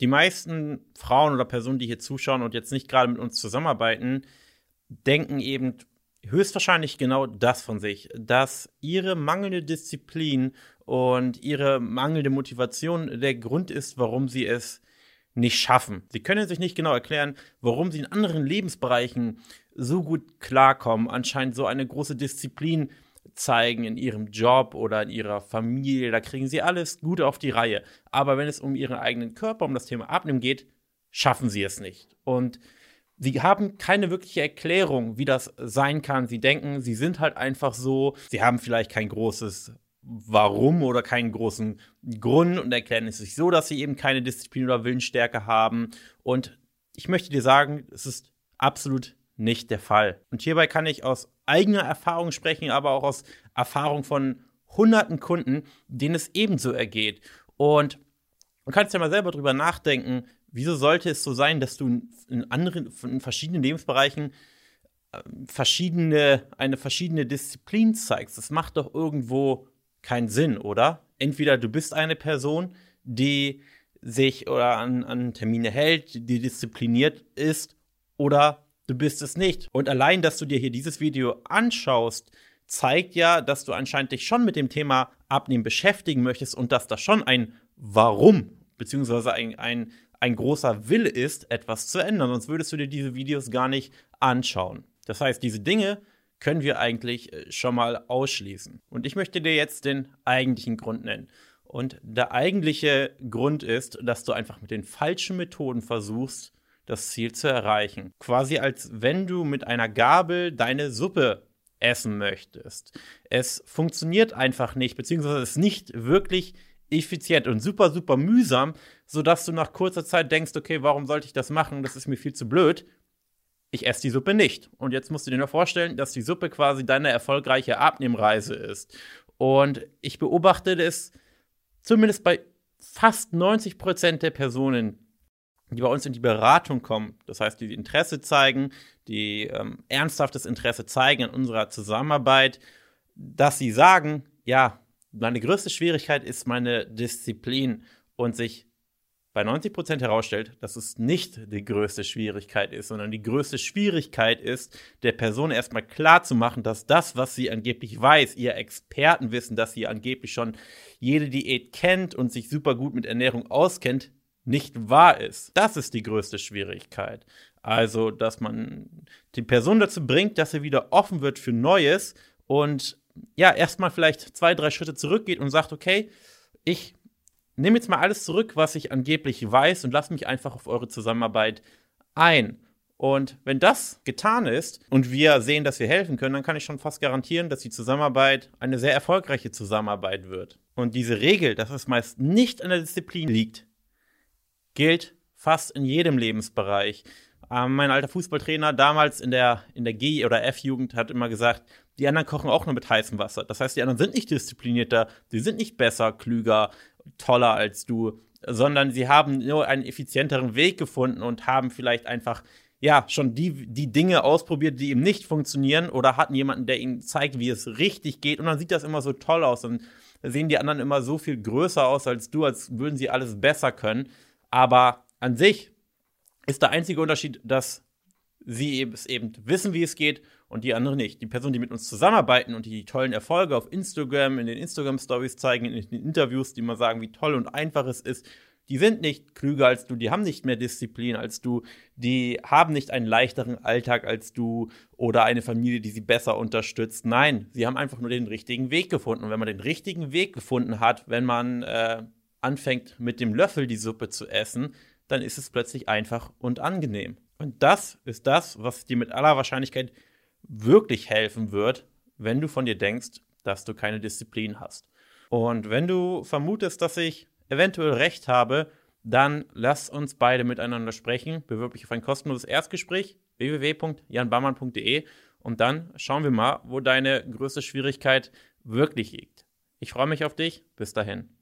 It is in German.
die meisten Frauen oder Personen, die hier zuschauen und jetzt nicht gerade mit uns zusammenarbeiten, denken eben höchstwahrscheinlich genau das von sich, dass ihre mangelnde Disziplin und ihre mangelnde Motivation der Grund ist, warum sie es nicht schaffen. Sie können sich nicht genau erklären, warum sie in anderen Lebensbereichen so gut klarkommen, anscheinend so eine große Disziplin zeigen in ihrem Job oder in ihrer Familie. Da kriegen sie alles gut auf die Reihe. Aber wenn es um ihren eigenen Körper, um das Thema Abnehmen geht, schaffen sie es nicht. Und sie haben keine wirkliche Erklärung, wie das sein kann. Sie denken, sie sind halt einfach so. Sie haben vielleicht kein großes Warum oder keinen großen Grund und erklären es sich so, dass sie eben keine Disziplin oder Willensstärke haben. Und ich möchte dir sagen, es ist absolut nicht der Fall. Und hierbei kann ich aus eigener Erfahrung sprechen, aber auch aus Erfahrung von hunderten Kunden, denen es ebenso ergeht. Und du kannst ja mal selber drüber nachdenken, wieso sollte es so sein, dass du in anderen, in verschiedenen Lebensbereichen äh, verschiedene, eine verschiedene Disziplin zeigst? Das macht doch irgendwo keinen Sinn, oder? Entweder du bist eine Person, die sich oder an, an Termine hält, die diszipliniert ist, oder du bist es nicht. Und allein, dass du dir hier dieses Video anschaust, zeigt ja, dass du anscheinend dich schon mit dem Thema Abnehmen beschäftigen möchtest und dass das schon ein Warum beziehungsweise ein, ein, ein großer Wille ist, etwas zu ändern. Sonst würdest du dir diese Videos gar nicht anschauen. Das heißt, diese Dinge können wir eigentlich äh, schon mal ausschließen. Und ich möchte dir jetzt den eigentlichen Grund nennen. Und der eigentliche Grund ist, dass du einfach mit den falschen Methoden versuchst, das Ziel zu erreichen. Quasi als wenn du mit einer Gabel deine Suppe essen möchtest. Es funktioniert einfach nicht, beziehungsweise ist nicht wirklich effizient und super, super mühsam, sodass du nach kurzer Zeit denkst, okay, warum sollte ich das machen? Das ist mir viel zu blöd. Ich esse die Suppe nicht. Und jetzt musst du dir nur vorstellen, dass die Suppe quasi deine erfolgreiche Abnehmreise ist. Und ich beobachte das zumindest bei fast 90 Prozent der Personen, die bei uns in die Beratung kommen, das heißt, die Interesse zeigen, die ähm, ernsthaftes Interesse zeigen an unserer Zusammenarbeit, dass sie sagen, ja, meine größte Schwierigkeit ist meine Disziplin und sich bei 90 Prozent herausstellt, dass es nicht die größte Schwierigkeit ist, sondern die größte Schwierigkeit ist, der Person erstmal klar zu machen, dass das, was sie angeblich weiß, ihr Expertenwissen, dass sie angeblich schon jede Diät kennt und sich super gut mit Ernährung auskennt, nicht wahr ist. Das ist die größte Schwierigkeit. Also, dass man die Person dazu bringt, dass sie wieder offen wird für Neues und ja, erstmal vielleicht zwei, drei Schritte zurückgeht und sagt, okay, ich nehme jetzt mal alles zurück, was ich angeblich weiß und lasse mich einfach auf eure Zusammenarbeit ein. Und wenn das getan ist und wir sehen, dass wir helfen können, dann kann ich schon fast garantieren, dass die Zusammenarbeit eine sehr erfolgreiche Zusammenarbeit wird. Und diese Regel, dass es meist nicht an der Disziplin liegt, gilt fast in jedem Lebensbereich. Ähm, mein alter Fußballtrainer damals in der, in der G- oder F-Jugend hat immer gesagt, die anderen kochen auch nur mit heißem Wasser. Das heißt, die anderen sind nicht disziplinierter, sie sind nicht besser, klüger, toller als du, sondern sie haben nur einen effizienteren Weg gefunden und haben vielleicht einfach ja, schon die, die Dinge ausprobiert, die ihm nicht funktionieren oder hatten jemanden, der ihnen zeigt, wie es richtig geht und dann sieht das immer so toll aus und sehen die anderen immer so viel größer aus als du, als würden sie alles besser können. Aber an sich ist der einzige Unterschied, dass sie es eben wissen, wie es geht und die anderen nicht. Die Personen, die mit uns zusammenarbeiten und die tollen Erfolge auf Instagram, in den Instagram-Stories zeigen, in den Interviews, die mal sagen, wie toll und einfach es ist, die sind nicht klüger als du, die haben nicht mehr Disziplin als du, die haben nicht einen leichteren Alltag als du oder eine Familie, die sie besser unterstützt. Nein, sie haben einfach nur den richtigen Weg gefunden. Und wenn man den richtigen Weg gefunden hat, wenn man äh, anfängt mit dem Löffel die Suppe zu essen, dann ist es plötzlich einfach und angenehm. Und das ist das, was dir mit aller Wahrscheinlichkeit wirklich helfen wird, wenn du von dir denkst, dass du keine Disziplin hast. Und wenn du vermutest, dass ich eventuell recht habe, dann lass uns beide miteinander sprechen. Bewirb dich auf ein kostenloses Erstgespräch www.janbaumann.de und dann schauen wir mal, wo deine größte Schwierigkeit wirklich liegt. Ich freue mich auf dich. Bis dahin.